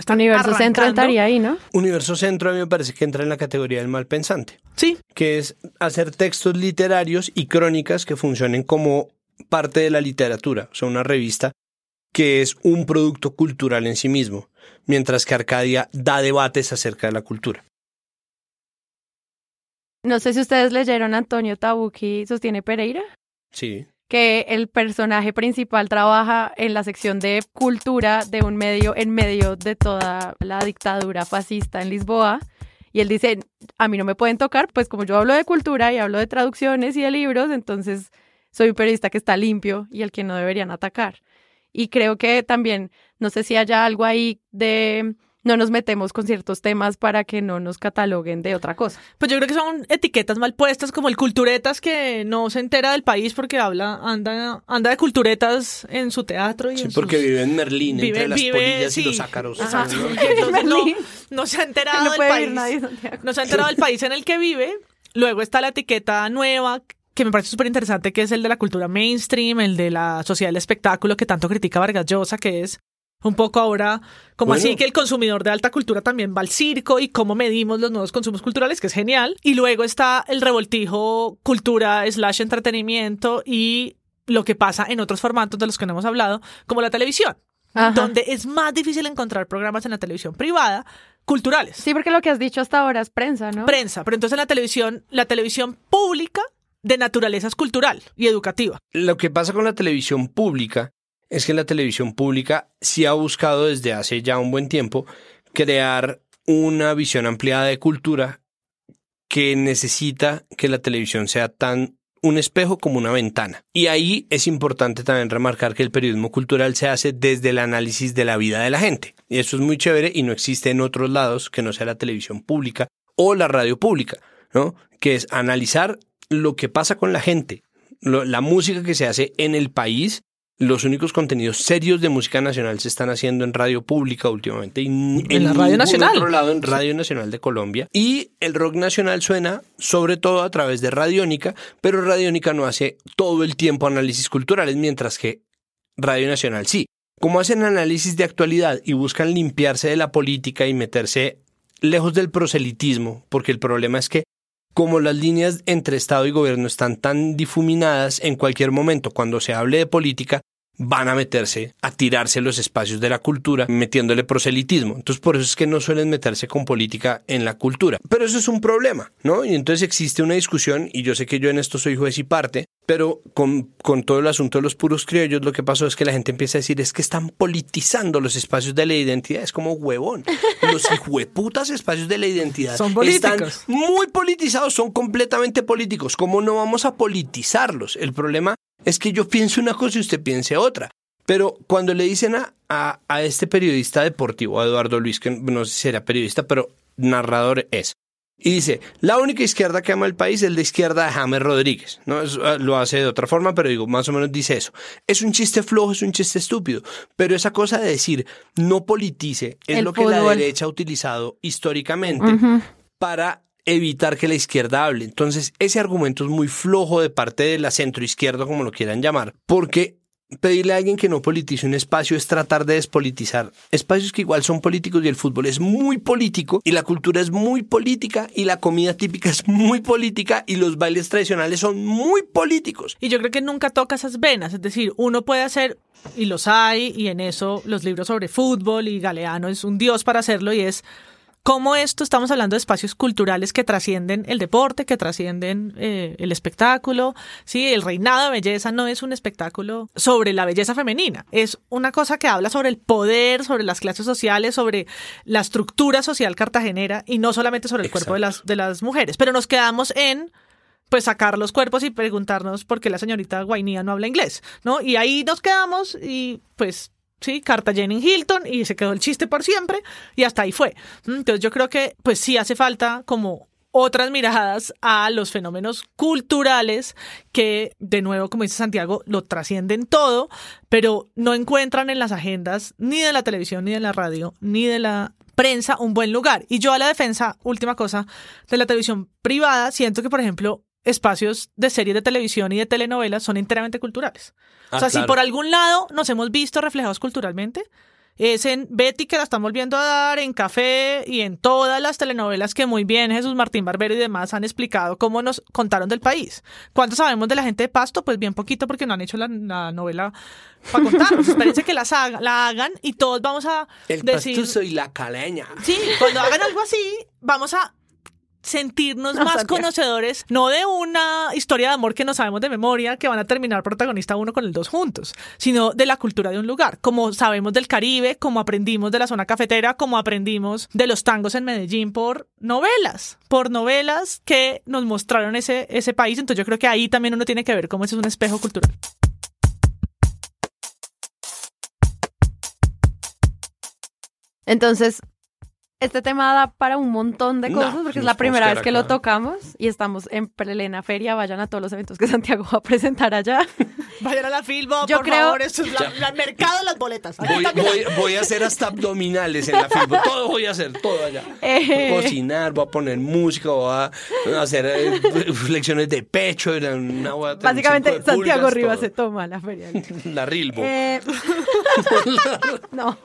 Están Universo Centro entraría ahí, ¿no? Universo Centro a mí me parece que entra en la categoría del mal pensante. Sí, que es hacer textos literarios y crónicas que funcionen como parte de la literatura, o sea, una revista que es un producto cultural en sí mismo, mientras que Arcadia da debates acerca de la cultura. No sé si ustedes leyeron Antonio Tabucchi sostiene Pereira, Sí. que el personaje principal trabaja en la sección de cultura de un medio en medio de toda la dictadura fascista en Lisboa. Y él dice, a mí no me pueden tocar, pues como yo hablo de cultura y hablo de traducciones y de libros, entonces soy un periodista que está limpio y el que no deberían atacar. Y creo que también, no sé si haya algo ahí de no nos metemos con ciertos temas para que no nos cataloguen de otra cosa. pues yo creo que son etiquetas mal puestas, como el culturetas que no se entera del país porque habla, anda, anda de culturetas en su teatro y Sí, en porque sus- vive en Merlín, Vive- entre las vive, polillas sí. y los ácaros. Ajá. ¿no? Y entonces no, Berlín. no se ha enterado no del país. nadie no se ha enterado del país en el que vive. Luego está la etiqueta nueva, que me parece súper interesante, que es el de la cultura mainstream, el de la sociedad del espectáculo que tanto critica Vargas Llosa, que es Un poco ahora, como Bueno. así que el consumidor de alta cultura también va al circo y cómo medimos los nuevos consumos culturales, que es genial. Y luego está el revoltijo cultura slash entretenimiento y lo que pasa en otros formatos de los que no hemos hablado, como la televisión, Ajá. donde es más difícil encontrar programas en la televisión privada culturales. Sí, porque lo que has dicho hasta ahora es prensa, ¿no? Prensa, pero entonces en la televisión, la televisión pública de naturaleza cultural y educativa. Lo que pasa con la televisión pública es que la televisión pública sí ha buscado desde hace ya un buen tiempo crear una visión ampliada de cultura que necesita que la televisión sea tan un espejo como una ventana. Y ahí es importante también remarcar que el periodismo cultural se hace desde el análisis de la vida de la gente. Y eso es muy chévere y no existe en otros lados que no sea la televisión pública o la radio pública, ¿no? Que es analizar lo que pasa con la gente, lo- la música que se hace en el país. Los únicos contenidos serios de música nacional se están haciendo en radio pública últimamente. Y En la Radio Nacional. otro lado, en Radio Nacional de Colombia. Y el rock nacional suena sobre todo a través de Radiónica, pero Radiónica no hace todo el tiempo análisis culturales, mientras que Radio Nacional sí. Como hacen análisis de actualidad y buscan limpiarse de la política y meterse lejos del proselitismo, porque el problema es que como las líneas entre Estado y gobierno están tan difuminadas, en cualquier momento cuando se hable de política, van a meterse a tirarse los espacios de la cultura metiéndole proselitismo. Entonces por eso es que no suelen meterse con política en la cultura. Pero eso es un problema, ¿no? Y entonces existe una discusión, y yo sé que yo en esto soy juez y parte, pero con, con todo el asunto de los puros criollos, lo que pasó es que la gente empieza a decir es que están politizando los espacios de la identidad. Es como huevón. Los hijueputas espacios de la identidad Son están políticos. muy politizados, son completamente políticos. ¿Cómo no vamos a politizarlos? El problema es que yo pienso una cosa y usted piense otra. Pero cuando le dicen a, a, a este periodista deportivo, a Eduardo Luis, que no sé si era periodista, pero narrador es, y dice, la única izquierda que ama el país es la izquierda de James Rodríguez. ¿no? Es- ah, lo hace de otra forma, pero digo, más o menos dice eso. Es un chiste flojo, es un chiste estúpido. Pero esa cosa de decir, no politice, es El lo que la derecha ha utilizado históricamente para evitar que la izquierda hable. Entonces, ese argumento es muy flojo de parte de la centroizquierda, como lo quieran llamar, porque pedirle a alguien que no politice un espacio es tratar de despolitizar espacios que igual son políticos y el fútbol es muy político y la cultura es muy política y la comida típica es muy política y los bailes tradicionales son muy políticos. Y yo creo que nunca toca esas venas. Es decir, uno puede hacer, y los hay, y en eso los libros sobre fútbol y Galeano es un dios para hacerlo, y es cómo esto estamos hablando de espacios culturales que trascienden el deporte, que trascienden eh, el espectáculo. Sí, el reinado de belleza no es un espectáculo sobre la belleza femenina, es una cosa que habla sobre el poder, sobre las clases sociales, sobre la estructura social cartagenera y no solamente sobre el cuerpo de las, de las mujeres. Pero nos quedamos en pues sacar los cuerpos y preguntarnos por qué la señorita Guainía no habla inglés, ¿no? Y ahí nos quedamos y pues sí, Cartagena en Hilton y se quedó el chiste por siempre y hasta ahí fue. Entonces yo creo que pues sí hace falta como otras miradas a los fenómenos culturales que, de nuevo, como dice Santiago, lo trascienden todo, pero no encuentran en las agendas ni de la televisión, ni de la radio, ni de la prensa un buen lugar. Y yo a la defensa, última cosa, de la televisión privada, siento que, por ejemplo, espacios de series de televisión y de telenovelas son enteramente culturales. Ah, o sea, si por algún lado nos hemos visto reflejados culturalmente, es en Betty que la están volviendo a dar, en Café y en todas las telenovelas que muy bien Jesús Martín Barbero y demás han explicado cómo nos contaron del país. ¿Cuánto sabemos de la gente de Pasto? Pues bien poquito porque no han hecho la, la novela para contarnos. Espérense que las haga- la hagan y todos vamos a El decir... pastuso y la caleña. Sí, cuando hagan algo así, vamos a sentirnos No, más Santiago. conocedores, no de una historia de amor que no sabemos de memoria, que van a terminar protagonista uno con el dos juntos, sino de la cultura de un lugar, como sabemos del Caribe, como aprendimos de la zona cafetera, como aprendimos de los tangos en Medellín por novelas, por novelas que nos mostraron ese, ese país, entonces yo creo que ahí también uno tiene que ver cómo ese es un espejo cultural. Entonces, este tema da para un montón de No, cosas porque es la primera vez que lo tocamos y estamos en plena feria. Vayan a todos los eventos que Santiago va a presentar allá. Vayan a la Filbo, Yo por creo- favor. Esto es la, mercado de las boletas. Voy, voy- voy a hacer hasta abdominales en la Filbo. Todo voy a hacer, todo allá. Eh. Voy a cocinar, voy a poner música, voy a hacer eh, flexiones de pecho. era Una, voy a tener Básicamente, de Santiago pulgas, Rivas todo. se toma la feria. La Rilbo. Eh, no.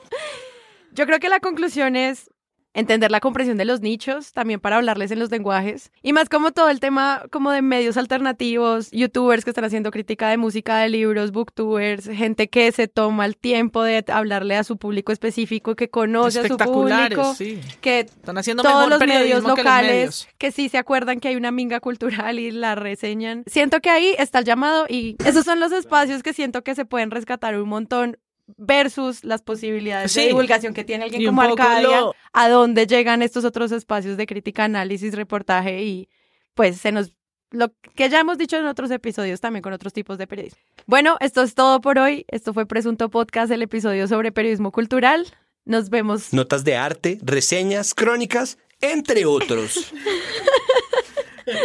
Yo creo que la conclusión es entender la comprensión de los nichos, también para hablarles en los lenguajes. Y más como todo el tema como de medios alternativos, youtubers que están haciendo crítica de música, de libros, booktubers, gente que se toma el tiempo de hablarle a su público específico, que conoce a su Espectaculares, público, sí. que Están haciendo todos mejor los medios que locales medios. que sí se acuerdan que hay una minga cultural y la reseñan. Siento que ahí está el llamado y esos son los espacios que siento que se pueden rescatar un montón versus las posibilidades de divulgación que tiene alguien Y como Arcadia, lo- a dónde llegan estos otros espacios de crítica, análisis, reportaje y pues se nos lo que ya hemos dicho en otros episodios también con otros tipos de periodismo. Bueno, esto es todo por hoy. Esto fue Presunto Podcast, el episodio sobre periodismo cultural. Nos vemos. Notas de arte, reseñas, crónicas, entre otros.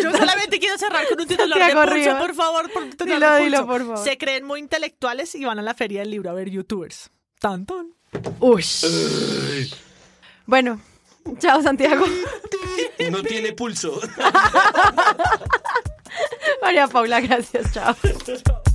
Yo solamente quiero cerrar con un titular de pulso, por favor. Por un titular Dilo, de dilo, pulso. por favor. Se creen muy intelectuales y van a la feria del libro a ver youtubers. Tan, tan. Uy. Bueno, chao Santiago. No tiene pulso. María Paula, gracias, chao.